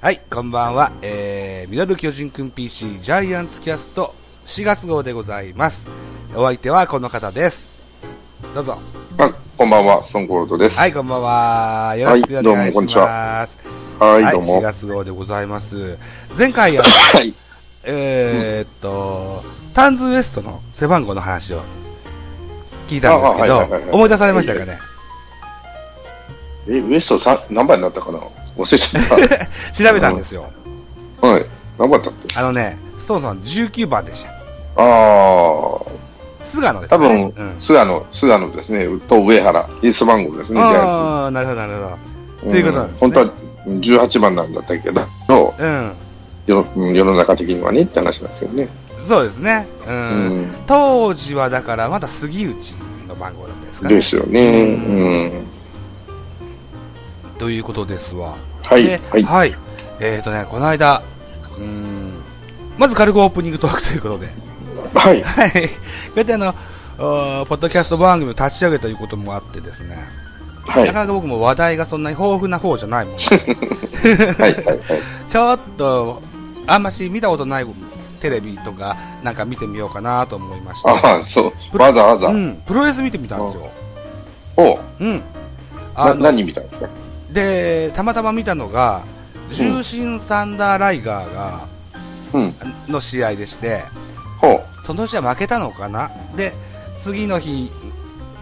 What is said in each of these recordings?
はい、こんばんは。えー、ミドル巨人くん PC ジャイアンツキャスト4月号でございます。お相手はこの方です。どうぞ。あ、こんばんは、ストーンコールドです。はい、こんばんは。よろしくお願いしはいどうもこんにちます。はい、どう4も。月号でございます。前回、あのはい。えーっと、タンズウエストの背番号の話を聞いたんですけどあはいはいはいはい、思い出されましたかね？え、ウエストさ何番になったかな？忘れちゃっ 調べたんですよ。た。はい。何番だってあのね、ストーンさん19番でした。あー、菅野ですね。多分、うん菅野、菅野ですね。と上原。エース番号ですね、ああ、なるほど、なるほど。ツ。ということなんですね本当は18番なんだったけど、うん。世うん世の中的にはねって話なんですよね。そうですね。う。うんん。当時はだからまだ杉内の番号だったですかね。ですよね。うん。ということですわ。はいで。はい。えっ、ー、とね、この間、うーん、まず軽くオープニングトークということで。はい。はい。こうやってあの、ポッドキャスト番組を立ち上げたということもあってですね、はい。なかなか僕も話題がそんなに豊富な方じゃないもんで はい。はい。はい。ちょっと、あんまし見たことないテレビとかなんか見てみようかなと思いまして。ああ、そう。わざわざう。ん、プロレス見てみたんですよ。おうん。あ何見たんですか？で、たまたま見たのが、重心サンダーライガーが、うん。の試合でして。その試合負けたのかな？で、次の日、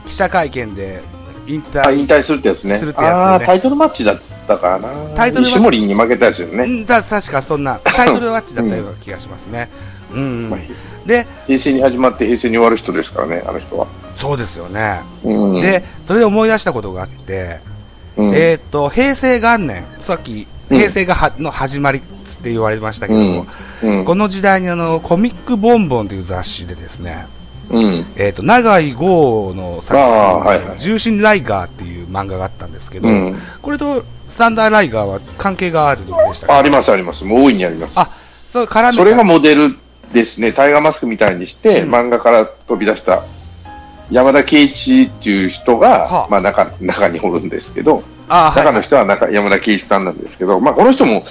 記者会見で引あ、退、引退するってやつね。するってやつねタイトルマッチだったかな。タイトルマッチ石森に負けたやつよね。うんだ確かそんな、タイトルマッチだったような気がしますね。うん。まあで、平成に始まって平成に終わる人ですからね、あの人は。そうですよね。うん、で、それで思い出したことがあって、うん、えーっと、平成元年、さっき、うん。平成がは、の始まりって言われましたけども、うん、この時代にあの、コミックボンボンという雑誌でですね、うん、えーっと、長井豪の作あーはいはい。品、重心ライガーっていう漫画があったんですけど、うん。これとサンダーライガーは関係があるんでしたかああります、あります。もう大いにあります。あ、そう、絡めた。それがモデルですね。タイガーマスクみたいにして、うん。漫画から飛び出した山田圭一っていう人が、はあまあ中、中におるんですけど、あー、中のはい。人は中山田圭一さんなんですけど、まあこの人も、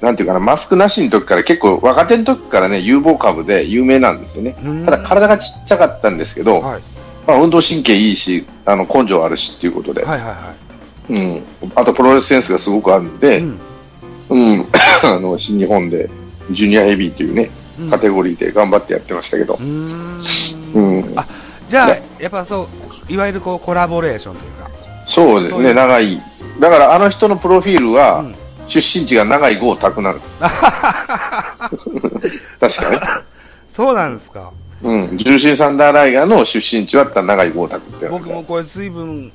なんていうかな、マスクなしの時から結構若手の時からね、有望株で有名なんですよね。うんただ体がちっちゃかったんですけど、はい。まあ運動神経いいし、あの根性あるしっていうことで、はいはいはうん。あとプロレスセンスがすごくあるんい。で、うんうん。あの、新日本で、ジュニアヘビーというね、うんカテゴリーで頑張ってやってましたけどう、ーんうん。あじゃあね、やっぱそう、いわゆるこうコラボレーションというか、そうですね、長い。だからあの人のプロフィールは、うん出身地が長井豪拓なんです。確かね。そうなんですか。うん。重心サンダーライガーの出身地は長井豪拓って僕もこれずいぶん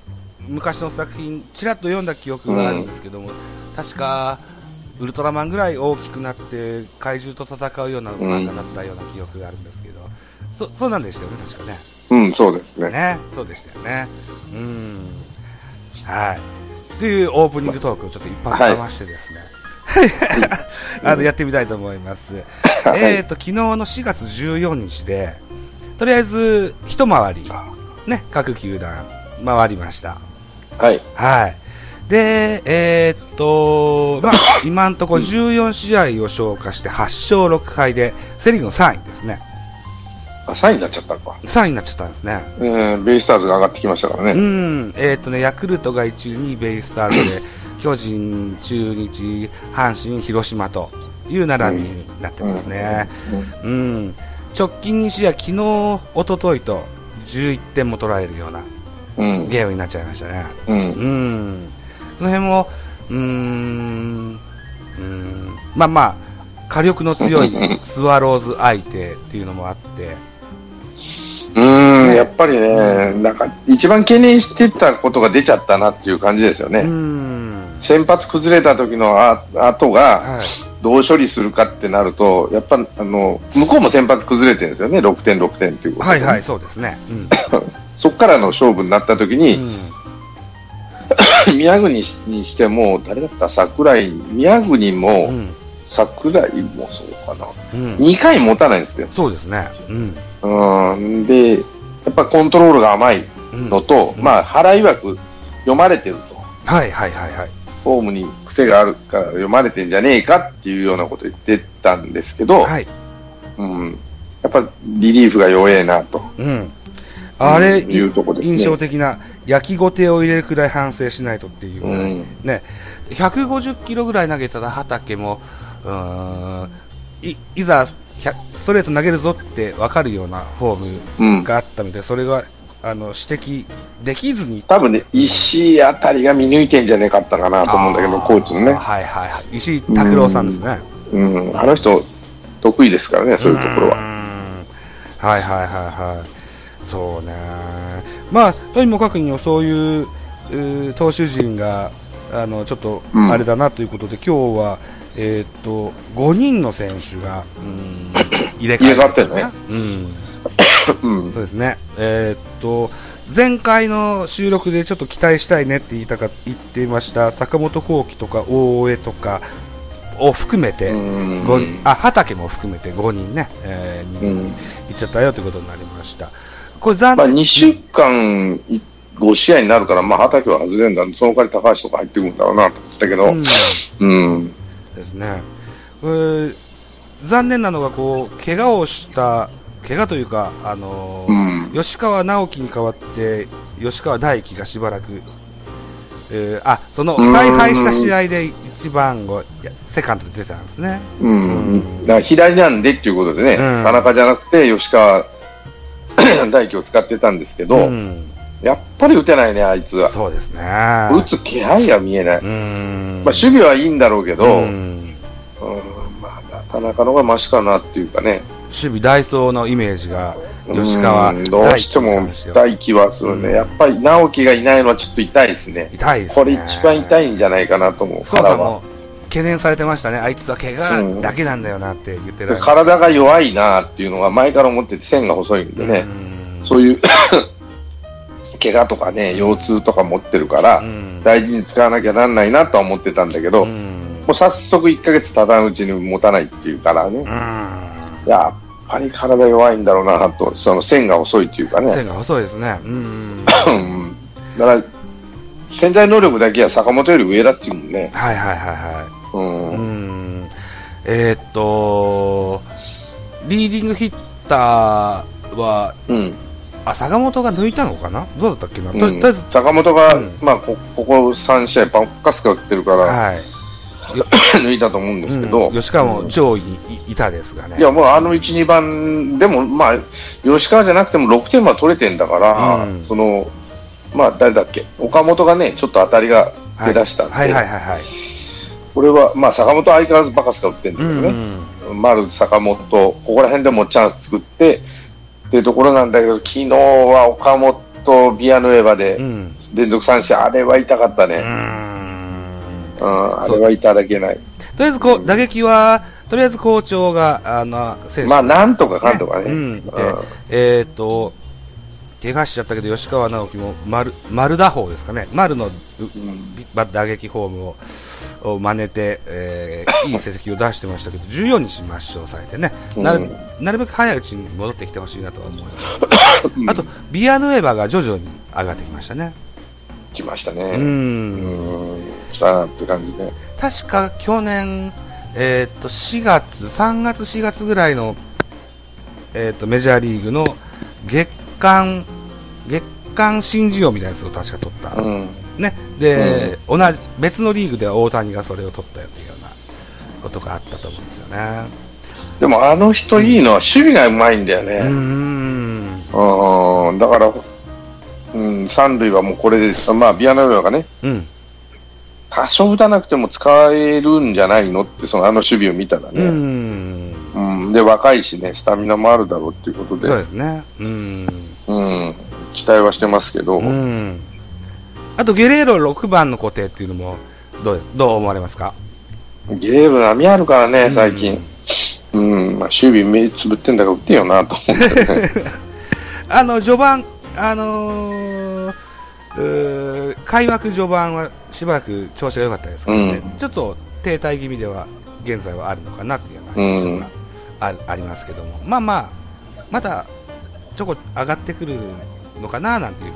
昔の作品、ちらっと読んだ記憶があるんですけども、確か、ウルトラマンぐらい大きくなって怪獣と戦うような漫画だったような記憶があるんですけど、そそうなんでしたよね、確かね。うん、そうですね。ね、そうでしたよね。うん。はい。というオープニングトークをちょっと一発かましてですね。あの、やってみたいと思います。はいえっと、昨日の4月14日で、とりあえず、一回り、ね、各球団、回りました。はい。はい。で、えーっと、まあ、今のところ14試合を消化して8勝6敗で、セリーグの3位ですね。あ、3位になっちゃったのか。3位になっちゃったんですね。うん、ベイスターズが上がってきましたからうね。ん、えーっとね、ヤクルトが1位にベイスターズで、巨人、中日、阪神、広島という並びになってますね。うん、直近2試合、昨日、一昨日と11点も取られるようなうん。ゲームになっちゃいましたね。うん。うん、その辺も、うーん、うーん、まあまあ、火力の強いスワローズ相手っていうのもあって、うん、やっぱりね、なんか、一番懸念してたことが出ちゃったなっていう感じですようね。ん、先発崩れた時のあ後が、はい、どう処理するかってなると、やっぱ、あの、向こうも先発崩れてるんですよね。6点、6点っていうことではいはい、そうですね。うん そっからの勝負になった時に、うん 宮国にしても、誰だった？桜井、宮国も、うん桜井もそうかな。うん2回持たないんですよ。そうですね。うんうん。で、やっぱコントロールが甘いうんのと、うんまあ、腹曰く読まれてると。はいはいはいはい。フォームに癖があるから読まれてんじゃねえかっていうようなこと言ってたんですけど、はい。うん、やっぱリリーフが弱えなと。うん。あれ、うんいうとこですね印象的な、焼きごてを入れるくらい反省しないとっていううんね、150キロぐらい投げたら畑も、うーん、いいざ、100ストレート投げるぞって分かるようなフォーうんムがあったので、それが、あの、指摘できずに。多分ね、石井あたりが見抜いてんじゃねえかったかなと思うんだけど、コーチのね。はいはいはい。石井拓郎さんですね。うん、あの人、得意ですからね、そういうところは。はいはいはいはい。そうね。まあ、とにもかくにもそういう、投手陣が、あの、ちょっと、うんあれだなということで、今日は、えーっと、5人の選手が、うん、入れ替わってるね。うん。うん。そうですね。えーっと、前回の収録でちょっと期待したいねって言いたか言っていました坂本幸輝とか大江とかを含めて、あ畑も含めて5人ね、えー、にうん。行っちゃったよということになりました。これ残まあ、念、2週間、5試合になるから、まあ、畑は外れるんだ。その代わり高橋とか入ってくるんだろうなと思ってたけど、うん。うん。ですね。これ残念なのがこう怪我をした怪我というかあのーうん吉川直樹に代わって吉川大輝がしばらく、えーあそのうん大敗した試合で一番をセカンドで出てたんですね。うん。だから左なんでっていうことでね、うん田中じゃなくて吉川 大輝を使ってたんですけど、うんやっぱり打てないね、あいつは。そうですね。打つ気配が見えない。うんまあ、守備はいいんだろうけど、ううんんまあ、田中の方がマシかなっていうかね。守備ダイソーのイメージが吉川うんどうしても痛い気はするね。うんやっぱり直樹がいないのはちょっと痛いですね。痛いですね。これ一番痛いんじゃないかなと思う、そうさ腹は。んも懸念されてましたね。あいつは怪我だけなんだよなって言ってられる。体が弱いなっていうのが前から思ってて線が細いんでね、うんそういう怪我とかね、腰痛とか持ってるから、うん大事に使わなきゃなんないなとは思ってたんだけど、うもんう早速1ヶ月たたんうちに持たないっていうからね、うんやっぱり体弱いんだろうなと、その線が細いっていうかね、線が細いですね。うん。うんだから潜在能力だけは坂本より上だっていうもんね。はいはいはいはうんい。うん。えーっと、リーディングヒッターは、うんあ、坂本が抜いたのかな？どうだったっけな、とりあえず、坂本が、うん。まあ、こここ3試合、パンカスカ打ってるから、はい。抜いたと思うんですけど、うん。吉川も上位にいいたですがね。いや、もうあの1、2番でも、まあ、吉川じゃなくても6点は取れてんだから、うん。その、まあ、誰だっけ、岡本がね、ちょっと当たりが出だしたんで、はいはいはいはい。これは、まあ、坂本は相変わらずバカスカ打ってんだけどうんね、丸、坂本、ここら辺でもチャンス作って、っていうところなんだけど、昨日は岡本、ビアヌエバでうん。うん。連続三振、あれは痛かったうね。んうん、あれはいただけない。とりあえずこう、打撃は、とりあえず好調が、あの。まあ、なんとかかんとかね。うん。で、えっ、と、怪我しちゃったけど、吉川直樹も丸、丸打法ですかね。丸のううんば打撃フォームをを真似て、えーいい成績を出してましたけど、14日抹消されてね、なるうんなるべく早いうちに戻ってきてほしいなとは思います。うんあと、ビアヌエバが徐々に上がってきましたね。来ましたう。ね。うんん、来たなって感じで。確か去年、えーっと4月、3月、4月ぐらいの、えーっとメジャーリーグの月間月間新人王みたいなやつを確か取った、うん。ね。で同じ別のリーグでは大谷がそれを取ったよというようなことがあったと思うんですよね。でもあの人いいのは守備がうまいんだよね。ん。うん、だから、うん、三塁はもうこれで、まあ、ビアナウェアがね、うん。多少打たなくても使えるんじゃないのって、そのあの守備を見たらうね。ん。うん、で、若いしね、スタミナもあるだろうっていうことで、そうですね。うん。うん、期待はしてますけど、うん。あとゲレーロ6番の固定っていうのもどうです？どう思われますか？ゲーム波あるからね、最近。うん、まあ、守備目つぶってんだから打ってよなと思って。ね。あの序盤、あのー開幕序盤はしばらく調子が良かったですけどね、うん。ちょっと停滞気味では現在はあるのかなっていうような印象があ,、ありますけども、まあまあ、まだちょこ上がってくるのかななんていう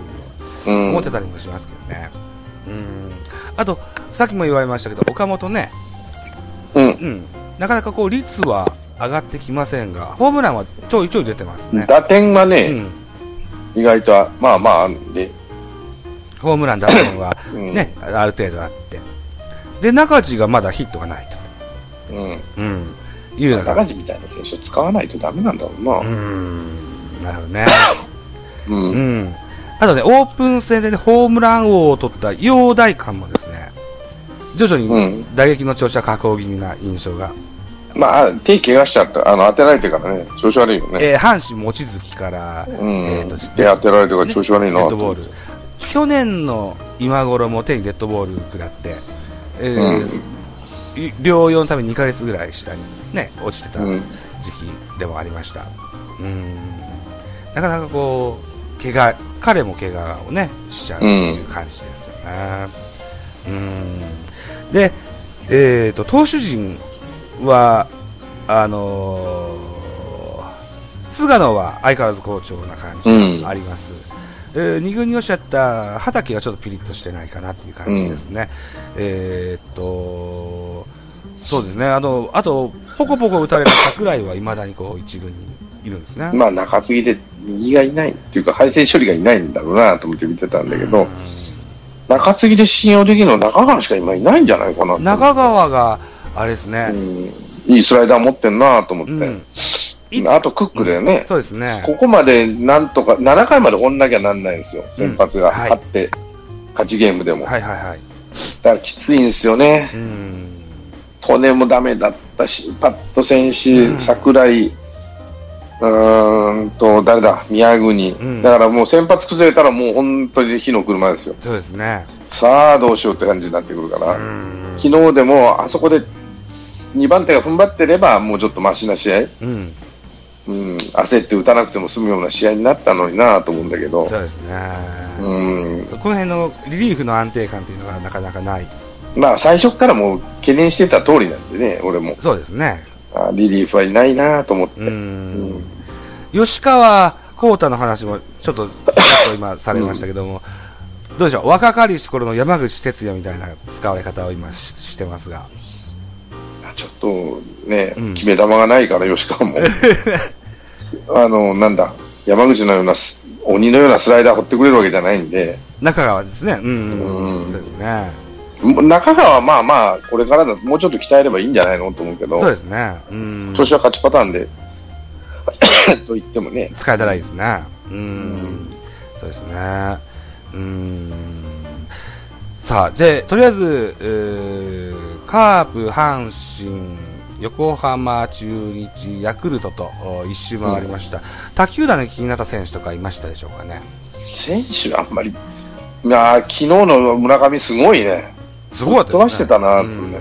ふうにうん思ってたりもしますけどね。うんあと、さっきも言われましたけど、岡本ね、うん。うん、なかなかこう率は上がってきませんが、ホームランはちょいちょい出てますね。打点がね、うん、意外とは、まあまああるんで、ホームラン、打点はうん。ね、ある程度あって。で、中地がまだヒットがないうん。と。うん。いうような高地みたいな選手を使わないとダメなんだろうな。うーん。なるほどね。うん。ううん。ん。あとね、オープン戦で、ね、ホームラン王を取った陽大館もですね、徐々に打撃の調子は下降気味な印象が。まあ、手怪我しちゃった。あの、当てられてからね、調子悪いよね。えー阪神望月から、うん。えーと手当てられてから調子悪いなデッドボール。去年の今頃も手にデッドボール食らって、えーい療養のために2ヶ月ぐらい下にね、落ちてたうん。時期でもありました。うん。なかなかこう、怪我、彼も怪我をね、しちゃうっていう感じですよね。うん。で、えっ、と、投手陣は、あのー菅野は相変わらず好調な感じがあります。えー二軍におっしゃった畑がちょっとピリッとしてないかなっていう感じですね。えーっと、そうですね、あの、あと、ポコポコ打たれた桜井は未だにこう一軍にいるんですね。まあ、中継ぎで右がいないっていうか、配線処理がいないんだろうなと思って見てたんだけど、うん中継ぎで信用できるのは中川しか今いないんじゃないかなと中川が、あれですね、うん、いいスライダー持ってんなと思って。うんあとクックだよね。そうですね。ここまでなんとか、7回まで追んなきゃなんないんですよ。先発がうんはい勝って、勝ちゲームでも。はいはいはい。だからきついんですよね。うん。トネもダメだったし、パット選手、うん桜井、うーんと、誰だ、宮国、んだからもう先発崩れたらもう本当に火の車ですよ。そうですね。さあどうしようって感じになってくるから、うん。昨日でもあそこで2番手が踏ん張ってればもうちょっとマシな試合、うん。うん、焦って打たなくても済むような試合になったのになと思うんだけど、そうですね。うん、そうこの辺のリリーフの安定感というのがなかなかない。まあ最初からもう懸念してた通りなんでね、俺も。そうですね。あリリーフはいないなと思って。ううんん。吉川幸太の話もちょっと、今されましたけども、どうでしょう、若かりし頃の山口哲也みたいな使われ方を今ししてますが。ちょっとね、うん決め球がないから、吉川も。あの、なんだ、山口のようなス鬼のようなスライダー放ってくれるわけじゃないんで、中川ですね。うん、うんそうですね。中川はまあまあ、これからだもうちょっと鍛えればいいんじゃないのと思うけど、そうですね。うん。今年は勝ちパターンで、と言ってもね、使えたらいいですね。うん。そうですね。うん。さあ、で、とりあえず、えーカープ、阪神、横浜、中日、ヤクルトとお一周回りました。他球団で気になった選手とかいましたでしょうかね？選手はあんまり、いやー昨日の村上すごいね、すごかったね。飛ばしてたなとうね、ん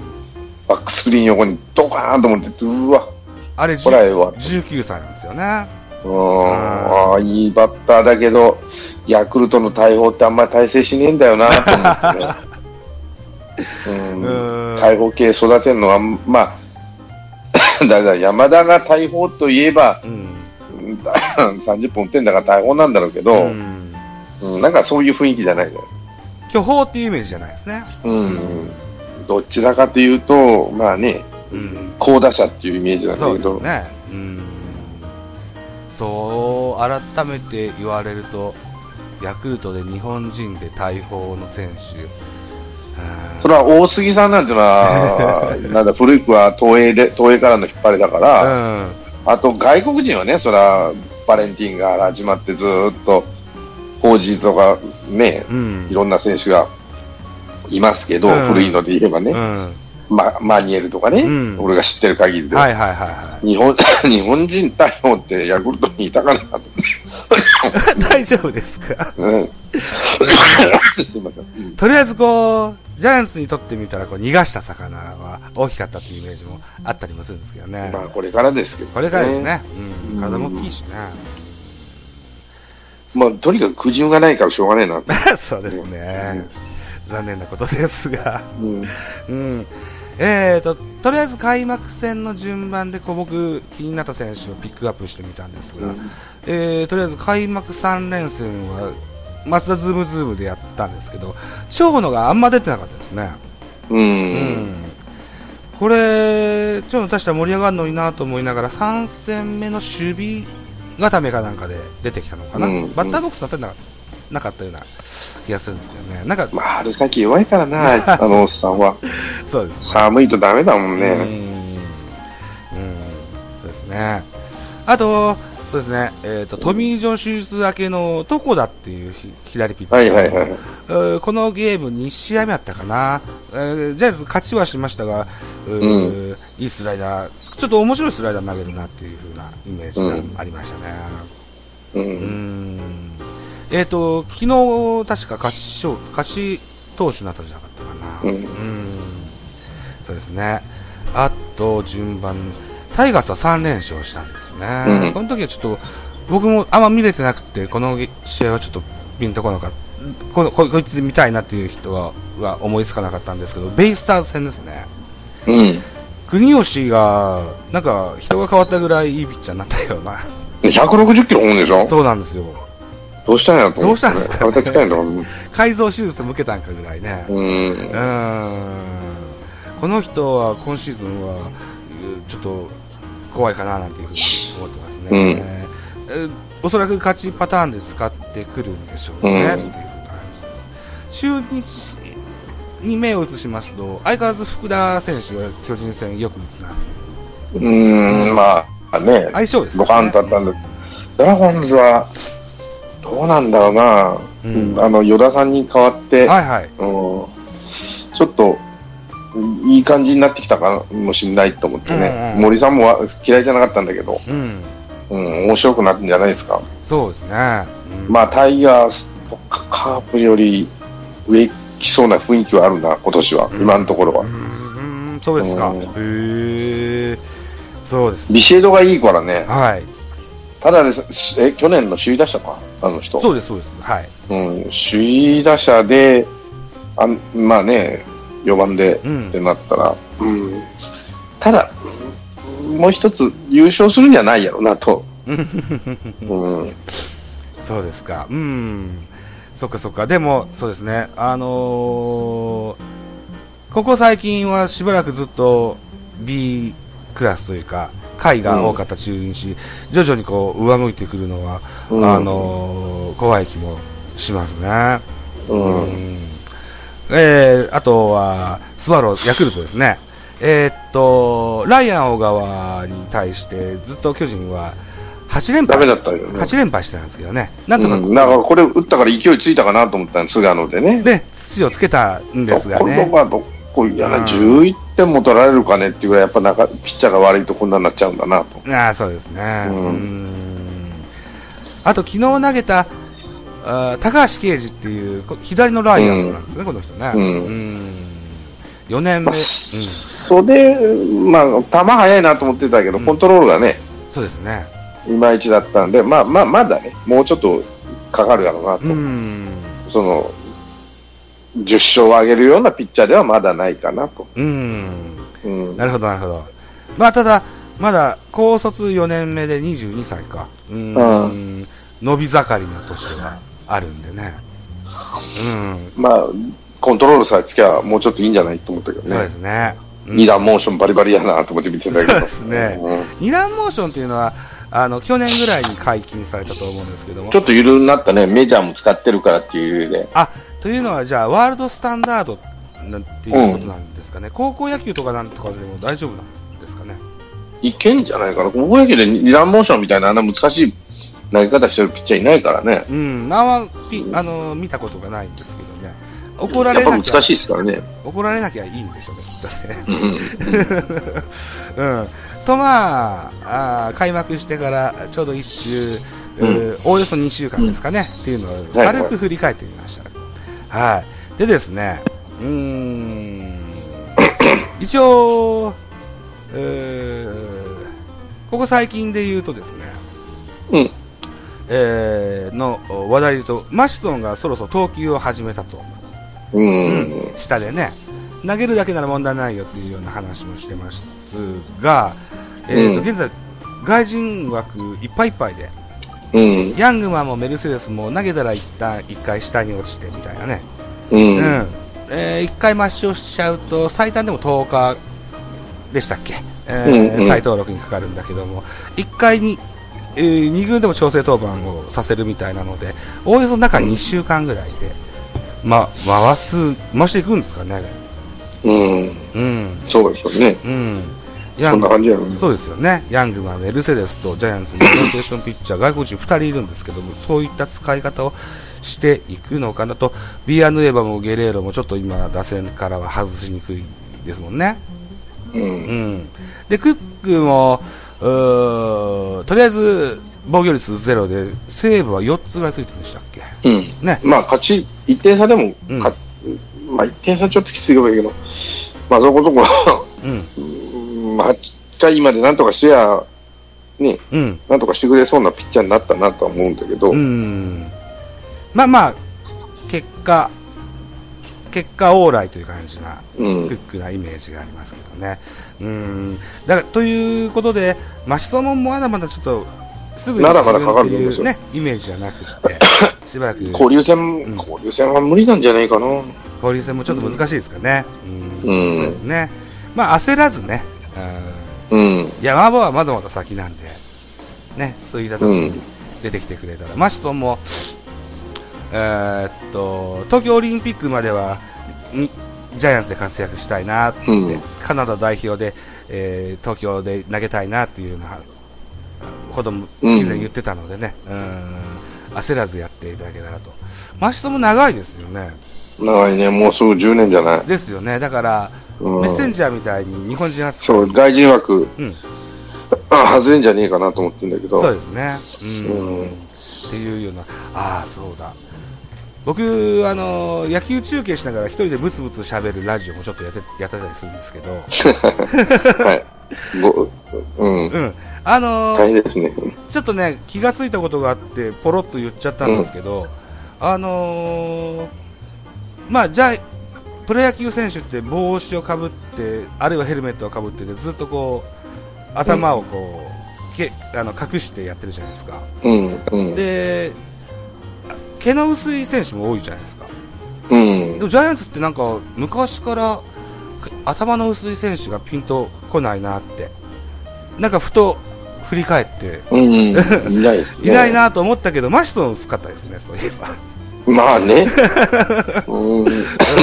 バックスクリーン横にドカーンと思って、うわ、あれ、これはええわ。19歳なんですよね。うん、ああ、いいバッターだけど、ヤクルトの大砲ってあんまり大成しねえんだよなと思ってね。うんうん大砲系育てるのは、まあ、だから山田が大砲といえば、うん。30本打ってんだから大砲なんだろうけど、ううんん。なんかそういう雰囲気じゃないじゃ巨峰っていうイメージじゃないですね。ん。うん、どちらかというと、まあね、うん。好打者っていうイメージなんだそうけど、ですね。うん。そう、改めて言われると、ヤクルトで日本人で大砲の選手、うんそれは大杉さんなんていうのは、なんだ、古くは東映で、東映からの引っ張りだから、うん。あと外国人はね、それはバレンティンから始まってずーっと、ホージーとかね、うん。いろんな選手がいますけど、うん古いので言えばね、うん。ま、マニエルとかね、うん俺が知ってる限りで、はいはいはいは日本 日本人対応ってヤクルトにいたかなと、い。大丈夫ですか？うん、すいません、うんとりあえずこう、ジャイアンツにとってみたら、こう、逃がした魚は大きかったっていうイメージもあったりもするんですけどね。まあこれからですけど、これからですね。うん。うん体も大きいしね。まあとにかく苦渋がないからしょうがないな、そうですね。残念なことですが。うんうん。えーと、とりあえず開幕戦の順番でこう僕気になった選手をピックアップしてみたんですが、うんえーとりあえず開幕3連戦はマスダズームズームでやったんですけど、長野があんま出てなかったですね。うん。うんこれ、ちょっと確か盛り上がるのになと思いながら、3戦目の守備固めかなんかで出てきたのかな、うんバッターボックス立てなかなかったような気がするんですけどね、なんか、まあ、春先弱いからな、あのおっさんは。そうですね。寒いとダメだもんうん、ね。うん、そうですね。あと、そうですね、えっ、と、トミー・ジョン手術明けのトコダっていうひ左ピッチャー。はいはいはい。えーこのゲーム2試合目あったかな、えージャイアンツ勝ちはしましたが、うーういいスライダー、ちょっと面白いスライダー投げるなっていう風なイメージがありましたね。う。うんんえっ、と、昨日確か勝ち勝勝ち投手になったんじゃなかったかな。うんうんそうですね。あと、順番、タイガースは3連勝したんですね。うんこの時はちょっと、僕もあんま見れてなくて、この試合はちょっとピンとこなかった。このここいつ見たいなっていう人はは思いつかなかったんですけど、ベイスターズ戦ですね。うん。国吉が、なんか人が変わったぐらいいいピッチャーになったような。160キロ本でしょ？そうなんですよ。どうしたんやと思って、ね。どうしたんですか？体鍛えんだから。改造手術向けたんかぐらいね。うん。うーんこの人は今シーズンはうちょっと怖いかななんていうふうに思ってますね、うんえーおそらく勝ちパターンで使ってくるんでしょうね、うんっていう感じです中日に目を移しますと相変わらず福田選手が巨人戦よく打つなうん、まあね、相性ですドカンとあったんで、ドラゴンズは、どうなんだろうな、うん。あの、与田さんに代わって、はいはい。うん、ちょっと、いい感じになってきたかもしれないと思ってね、うんうん森さんもわ嫌いじゃなかったんだけど、うん。うん、面白くなるんじゃないですか。そうですね、うん。まあ、タイガースとかカープより上来そうな雰囲気はあるな、今年は、うん。今のところは。う。んそうですか、うん。へえそうですビシエドがいいからね、はい。ただです、え、去年の首位打者か、あの人。そうですそうです。はい。うん、首位打者で、あんまあね、4番でうん。ってなったら、うん、ただ、うんもう一つ優勝するんじゃないやろなと。うん、そうですか。うん。そっかそっか。でも、そうですね。あのーここ最近はしばらくずっと B クラスというか、回が多かった中日、徐々にこう、上向いてくるのは、うんあのー怖い気もしますね。うんうんえー、あとは、スワロー、ヤクルトですね。えーっと、ライアン小川に対して、ずっと巨人は8連敗ダメだったよね。8連敗してたんですけどね、なんとか、うん、だからこれ打ったから勢いついたかなと思ったんです、菅野でね。で土をつけたんですがね、はどこいやな、うん。11点も取られるかねっていうぐらい、やっぱなんかピッチャーが悪いとこんなになっちゃうんだなと。あーそうですね、うん。うん。あと昨日投げたあー高橋奎二っていうこ左のライアンなんですね、この人ね、うん。4年目、まあ、うん。それ、まあ、球速いなと思ってたけど、うん。コントロールがね、そうですね、いまいちだったんで、まあまあ、まだね、もうちょっとかかるやろうなと。うん、その、10勝を上げるようなピッチャーではまだないかなと。うん、うん。なるほど、なるほど、まあただ、まだ高卒4年目で22歳か、うんう伸び盛りの年があるんでね。うんまあ、コントロールさえつきゃもうちょっといいんじゃないと思ったけどそうでね。すね。うん二段モーションバリバリやなと思って見てたけど。そうですねうん二段モーションっていうのは、あの、去年ぐらいに解禁されたと思うんですけどもちょ。っとゆるになったね、メジャーも使ってるからっていう理由で。あ、というのは、じゃあ、ワールドスタンダードなんていうことなんですかね？高校野球とかなんとかでも大丈夫なんですかね？いけんじゃないかな？高校野球で二段モーションみたいなあんな難しい投げ方してるピッチャーいないからね。うん、名はピあの見たことがないんですけどね。怒られなきゃ難しいですからね。怒られなきゃいいんでしょうね、きっとね。うん うん、とまああー開幕してからちょうど1週、うおおよそ2週間ですかね、っていうのをはい。はい軽く振り返ってみました。はい、でですね、うーん。一応、えーここ最近で言うとですね、うん。えーの話題で言うと、マシソンがそろそろ投球を始めたと。うん。下でね、投げるだけなら問題ないよっていうような話もしてますが、えーとうん現在、外人枠いっぱいいっぱいで、うん。ヤングマンもメルセデスも投げたら一旦一回下に落ちてみたいなね。う。うんん。えー一回抹消しちゃうと、最短でも10日でしたっけ、えーうんうん再登録にかかるんだけども、一回に、えー二軍でも調整登板をさせるみたいなので、おおよそ中2週間ぐらいで、ま、回す、回していくんですかね。うん。うん。そうでしょうね。うん。ヤそんなング感じやろね。そうですよね。ヤングマン、メルセデスとジャイアンツのローテーションピッチャー、外国人2人いるんですけども、そういった使い方をしていくのかなと、ビアヌエバもゲレーロもちょっと今、打線からは外しにくいですもんね。う。うんん。で、クックも、とりあえず、防御率ゼロで、セーブは4つぐらいついてるんでしたっけ？うん。ね。まあ、勝ち、1点差でも、うんかまあ、1点差ちょっときついかもいいけど、まあ、そこそこ、うん。うんまあ、8回までなんとかしてや、ね、うん。なんとかしてくれそうなピッチャーになったなとは思うんだけど、うん。まあまあ、結果、結果オーライという感じなうんクックなイメージがありますけどね。うん。だから、ということで、マシソモンもまだまだちょっと、すぐにまだまだかかると思うんイメージじゃなくて、しばらく交流戦、ん交流戦は無理なんじゃないかな。交流戦もちょっと難しいですかね。うん。うんそうですね。まあ、焦らずね、うん。うん。山場はまだまだ先なんで、ね、そういったところに出てきてくれたら、マシソンも、えーっと、東京オリンピックまでは、にジャイアンツで活躍したいなって、うんカナダ代表で、えー東京で投げたいなっていうようなこともうん以前言ってたのでね、うん、焦らずやっていただけたらと。マシソンも長いですよね。長いね、もうすぐ10年じゃない。ですよね。だから、うんメッセンジャーみたいに日本人初そう、外人枠、うん、あ外れんじゃねえかなと思ってるんだけど。そうですね。うん。うんっていうような、ああ、そうだ。僕、あの野球中継しながら一人でブツブツ喋るラジオもちょっとやってやってたりするんですけど、はい。ごうん。うん。あの大変ですね。ちょっとね、気がついたことがあって、ポロッと言っちゃったんですけど、あのーまあ、じゃあ、プロ野球選手って帽子をかぶって、あるいはヘルメットをかぶってて、ずっとこう、頭をこう、けあの隠してやってるじゃないですか。うん。うん。で、毛の薄い選手も多いじゃないですか。うんで。もジャイアンツってなんか昔からく頭の薄い選手がピンとこないなって、なんかふと振り返って、うん。いないですね。いない。なと思ったけど、マシソン薄かったですね、そういえば。まあね。うん。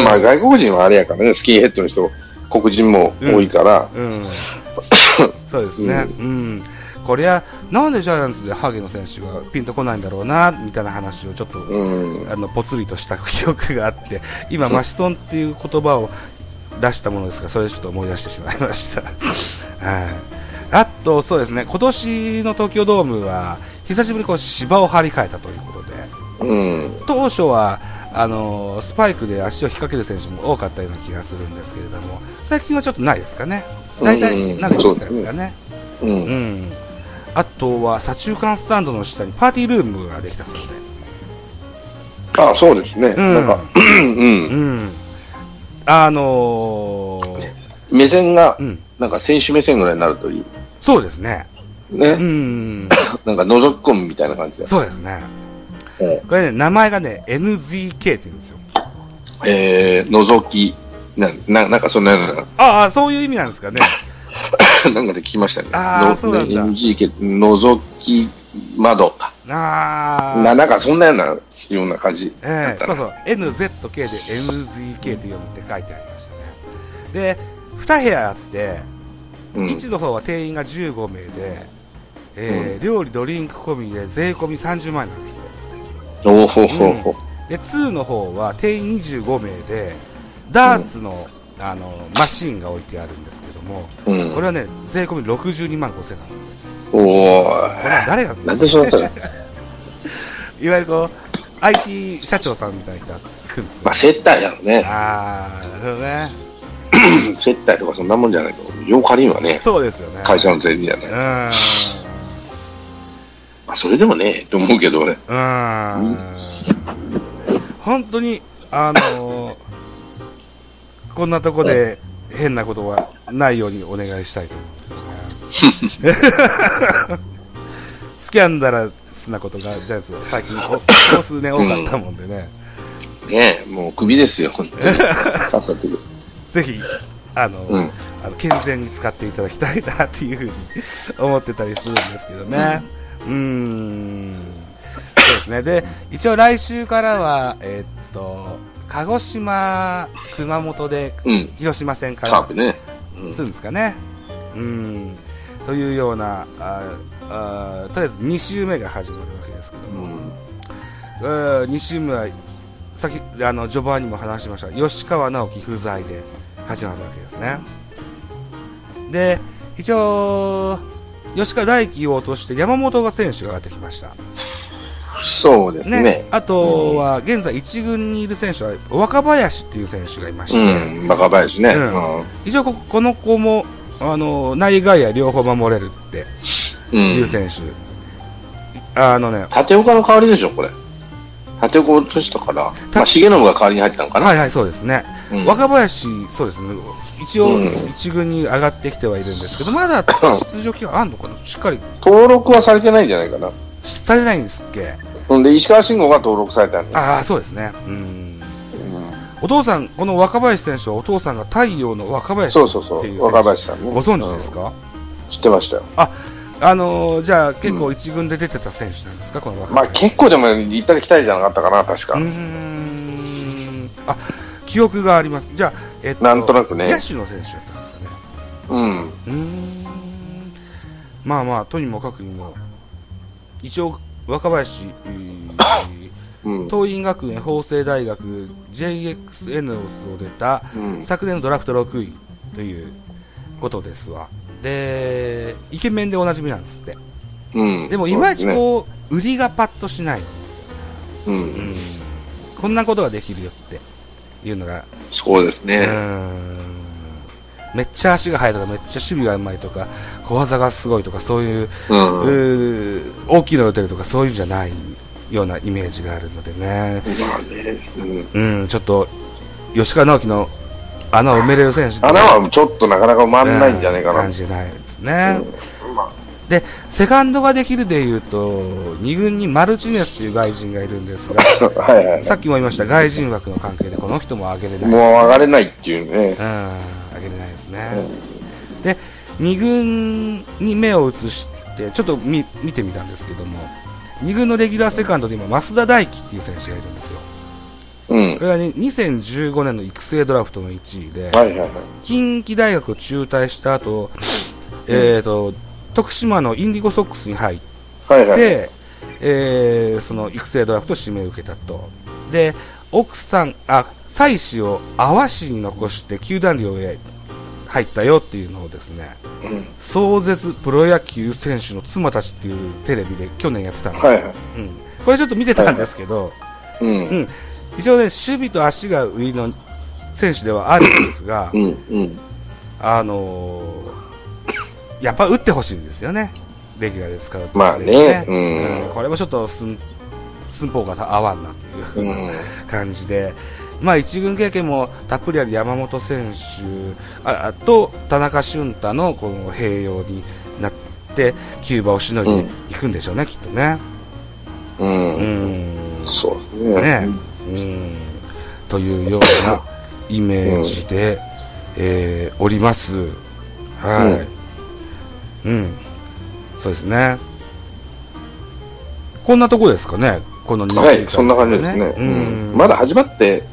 まあ外国人はあれやからね、スキンヘッドの人、黒人も多いから、うん、そうですね、うん、こりゃ、なんでジャイアンツでハゲの選手がピンとこないんだろうなみたいな話をちょっと、うん。あのぽつりとした記憶があって、今、マシソンっていう言葉を出したものですが、それでちょっと思い出してしまいました。はい。あと、そうですね、今年の東京ドームは、久しぶりにこう芝を張り替えたということで、うん。当初はあのスパイクで足を引っ掛ける選手も多かったような気がするんですけれども、最近はちょっとないですかね、大体うん慣れてきたですかね、う。うんん、あとは左中間スタンドの下にパーティールームができたそうで、あそうですね。うんなんか、うんう。ん、あのー目線がう、ん、なんか選手目線ぐらいになるといい。そうですね、ね。うん、なんか覗き込むみたいな感じだ。そうですね、うんこれね、名前がね、NZK って言うんですよ。えー、覗き、な、ななんかそんなようああ、そういう意味なんですかね。な、なんかで聞きましたね。あーのそうなんだ NGK、覗き窓か。ああ。な、なんかそんなような、ような感じ。ええそうそう、NZK で NZK って読むって書いてありましたね。で、2部屋あって、うん。1の方は定員が15名で、えー料理、ドリンク込みで税込み30万円なんですよ。おほほほ。で、2の方は定員25名で、ダーツの,、あのマシンが置いてあるんですけども、うん。これはね、税込み62万5千なんですよ。おーこれは誰が、なんでそうなったの？いわゆるこう、IT 社長さんみたいな人が来るんですよ。まあ、接待やろね。あー、なるほどね。接待とかそんなもんじゃないと。よう借りんわね。そうですよね。会社の税じゃない。うまん。あ、それでもね、と思うけど俺。うん。本当に、あのー こんなとこで変なことはないようにお願いしたいと思うんですよね。スキャンダラススなことがジャイアンツは最近ここ数年多かったもんでね。ねえ、もうクビですよ、本当に。さっさと。ぜひ、あの、うん。あの健全に使っていただきたいなっていうふうに思ってたりするんですけどね。うーん。そうですね。で、一応来週からは、えーっと、鹿児島、熊本でうん。広島戦からね。うんするんですかね。うん。というような、ああとりあえず2週目が始まるわけですけども、うん。うん2週目は、さっき、あの、序盤にも話しました、吉川直樹不在で始まるわけですね。で、一応、吉川大輝を落として山本が選手が上がってきました。そうですね。ね。あとは、現在一軍にいる選手は、若林っていう選手がいまして、うん。バカ林ね。ううん。一応こ、この子も、あの、内外野両方守れるってうん。いう選手。あのね、縦岡の代わりでしょ、これ。縦岡落としたから。まあ、重信が代わりに入ったのかな。はいはい、そうですね。うん若林、そうですね。一応うん、一軍に上がってきてはいるんですけど、まだ出場機会あんのかな？しっかり登録はされてないんじゃないかな。されないんですっけ？ほんで、石川慎吾が登録されたん。ああ、そうですね。うん。うんお父さん、この若林選手はお父さんが太陽の若林そうそうそう。若林さんね。ご存知ですうんか、知ってましたよ。あのーじゃあ結構一軍で出てた選手なんですか、この若まあ、林。結構でも行ったり来たりじゃなかったかな、確かうー。ん。あ、記憶があります。じゃあ、えっと、なんとなくね野手の選手だったんですかね。うん。うーんまあまあ、とにもかくにも、一応、若林、えーうん。桐蔭学園法政大学 JX エネオスを出たうん。昨年のドラフト6位ということですわ。で、イケメンでおなじみなんですって。うん。でも、いまいちこう、売りがパッとしないんですよ。ね。う。うんん。こんなことができるよっていうのが、うそうですね。ん。めっちゃ足が速いとか、めっちゃ守備がうまいとか、小技がすごいとか、そういう、うん。大きいのが打てるとか、そういうんじゃないようなイメージがあるのでね。まあね。うん。うん、ちょっと、吉川直樹の穴を埋めれる選手穴はちょっとなかなか埋まんないんじゃないかな。感じないですね。うんまあで、セカンドができるでいうと、2軍にマルチネスという外人がいるんですが、はいはいさっきも言いました、外人枠の関係でこの人も上げれない。もう上がれないっていうね。うん、上げれないですね。で、2軍に目を移して、ちょっと見見てみたんですけども、2軍のレギュラーセカンドで今、増田大輝っていう選手がいるんですよ。うんこ。れは、ね、2015年の育成ドラフトの1位で、はいはいはい。近畿大学を中退した後、えーと、徳島のインディゴソックスに入っはいはい。て、えーその育成ドラフト指名を受けたと。で、奥さん、あ、妻子を阿波市に残して球団寮へ入ったよっていうのをですね、うん壮絶プロ野球選手の妻たちっていうテレビで去年やってたんです、はいはい。うん。これちょっと見てたんですけど、うん。うん。一応ね、守備と足が売りの選手ではあるんですがう、ん。うん。あのーやっぱ打ってほしいんですよね。レギュラーで使うと、まあねうんこれもちょっと寸寸法が合わんなといううん。感じで、まあ一軍経験もたっぷりある山本選手ああと田中俊太のこの併用になって、キューバをしのぎに行くんでしょうね、きっとね。う。うんん。そうですね。ねうん。というようなイメージで、えーおります。はい。うん。そうですね。こんなとこですかね、この2はい、そんな感じですね。ううんん。まだ始まって、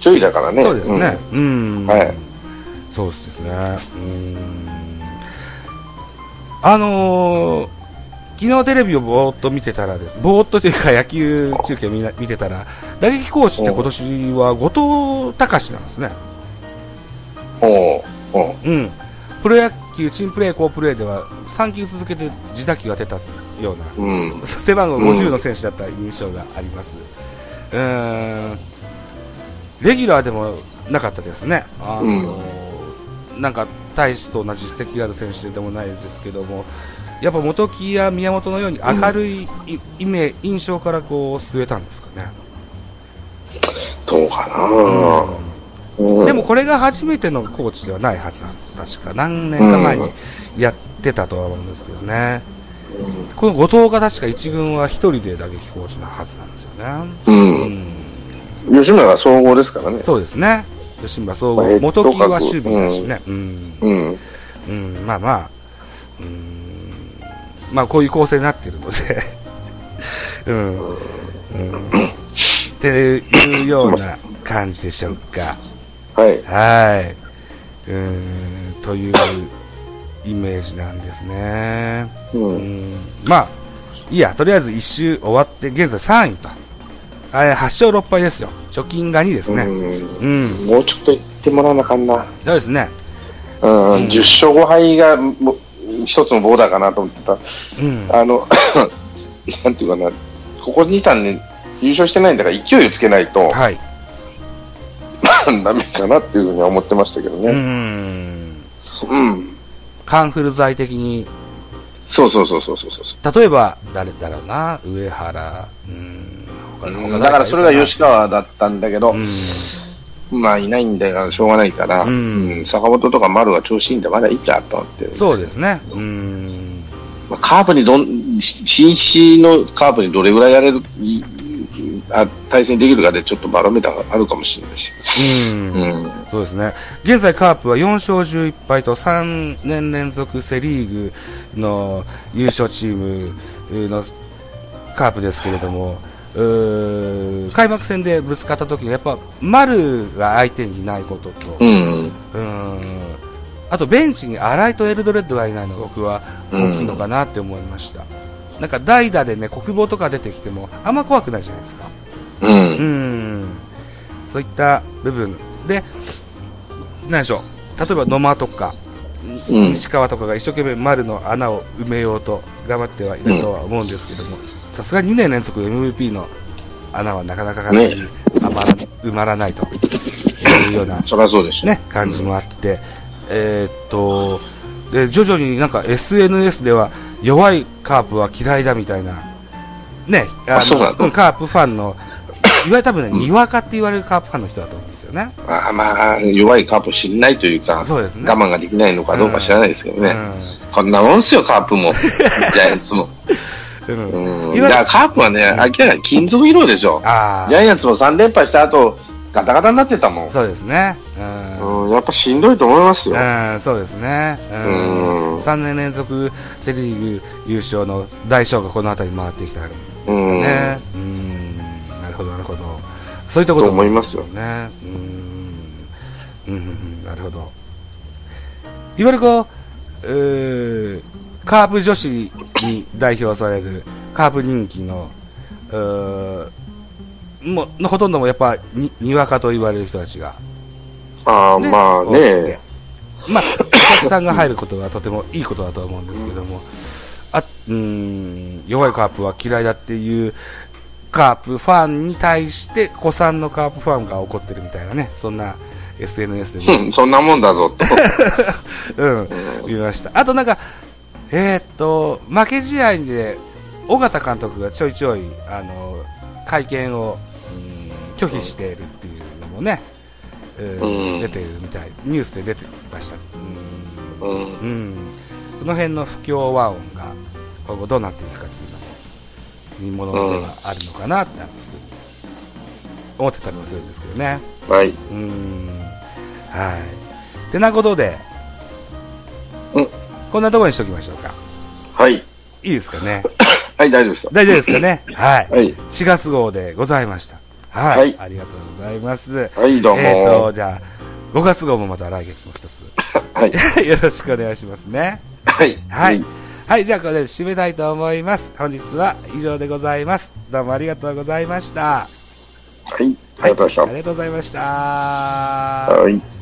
ちょいだからね。そうですね。うん。はいそうですね。うん。あのー昨日テレビをぼーっと見てたらです、ぼーっとというか野球中継見な見てたら、打撃コーチって今年は後藤隆なんですね。うん。おうおううん。プロ野球、チームプレー、好プレーでは3球続けて自打球が出たような、うん。背番号50の選手だった印象があります。うーん。レギュラーでもなかったですね。あのなんか大しそうな実績がある選手でもないですけども、やっぱ元木や宮本のように明るい,、イメ印象からこう据えたんですかね。どうかな、うんでも、これが初めてのコーチではないはずなんです。確か何年か前にやってたとは思うんですけどね。この後藤が確か一軍は一人で打撃コーチのはずなんですよね。うん。吉村が総合ですからね。そうですね。吉村総合。元木は格守備だしね。うん。うん。うん、まあまあ、うん、まあこういう構成になってるので、うん、うん、っていうような感じでしょうか。はい。はい。うん、というイメージなんですね。う。うんん、まあ、いいや、とりあえず一周終わって、現在3位と。あれ、8勝6敗ですよ。貯金が2ですね。うん。もうちょっと言ってもらわなあかんな。そうですね。うん、10勝5敗がもう一つのボーダーかなと思ってた。うん。あの、なんていうかな、ここ2、3年優勝してないんだから勢いをつけないとはい。ダメかなっていうふうには思ってましたけどうね。ん。うん。カンフル剤的に、そうそうそうそうそうそう。例えば、誰だろうな、上原、うん、他の他だからそれが吉川だったんだけどう、ん、まあいないんだからしょうがないから、うんうん坂本とか丸が調子いいんでまだいいかと思ってそうですね。うん。まあカープにどん、新種のカープにどれぐらいやれる、いあ対戦できるかでちょっとバロメーターがあるかもしれないし。うん。うん。そうですね。現在カープは4勝11敗と3年連続セリーグの優勝チームのカープですけれども、開幕戦でぶつかった時にやっぱ丸が相手にいないことと、うん。うんあとベンチに新井とエルドレッドがいないのが僕は大きいのかなって思いました。なんか代打でね、国防とか出てきてもあんま怖くないじゃないですか。う。うんん。そういった部分で、何でしょう。例えば野間とか、うん西川とかが一生懸命丸の穴を埋めようと頑張ってはいるとは思うんですけども、さすがに2年連続 MVP の穴はなかなかね埋まら埋まらないというようなそりゃそうでし感じもあって、えーっと、で、徐々になんか SNS では弱いカープは嫌いだみたいな、ね、あの？うんカープファンの、いわゆる多分ね、にわかって言われるカープファンの人だと思うんですよね。まあまあ、弱いカープ知んないというか、そうですね。我慢ができないのかどうか知らないですけどね。うんこんなもんっすよ、カープも。ジャイアンツも。うんだからカープはね、明らかに金属色でしょ。あジャイアンツも3連敗した後、ガタガタになってたもんあ、。そうですね。うんうん、やっぱしんどいと思いますよ。うん、そうですね。うんうん3年連続セ・リーグ優勝の大将がこの辺りに回ってきたんですかうん。ね。うん。そういったこと。と思いますよ。ね。うん、うん、うんなるほど。いわゆるこう、うーカープ女子に代表されるカープ人気の、うーもうのほとんどもやっぱににわかと言われる人たちが。ああ、ね。まあね。まあ、お客さんが入ることはとてもいいことだとは思うんですけども、あうーん弱いカープは嫌いだっていうカープファンに対して、子さんのカープファンが怒ってるみたいなね、そんな SNS でも、うんそんなもんだぞと。うん、見ました。あとなんか、えーっと、負け試合で、尾形監督がちょいちょい、あの、会見を、うん拒否しているっていうのもね、うんうん。出てるみたい、ニュースで出てました。うん。うん。うん、この辺の不協和音が今後どうなっていくかっていうのも見ものではあるのかなって思ってたりもするんですけどね。はい。うん。はい。てなことで、うんこんなところにしときましょうか。はい。いいですかね。はい、大丈夫ですよ。大丈夫ですかね。はい。はい。4月号でございました。はい。はいありがとうございます。はい、どうも。えっ、と、じゃあ、5月号もまた来月も一 はい。つ、よろしくお願いしますね。はい。はい。はい、じゃあこれで締めたいと思います。本日は以上でございます。どうもありがとうございました。はい。ありがとうございましありがとうございました。た。はい。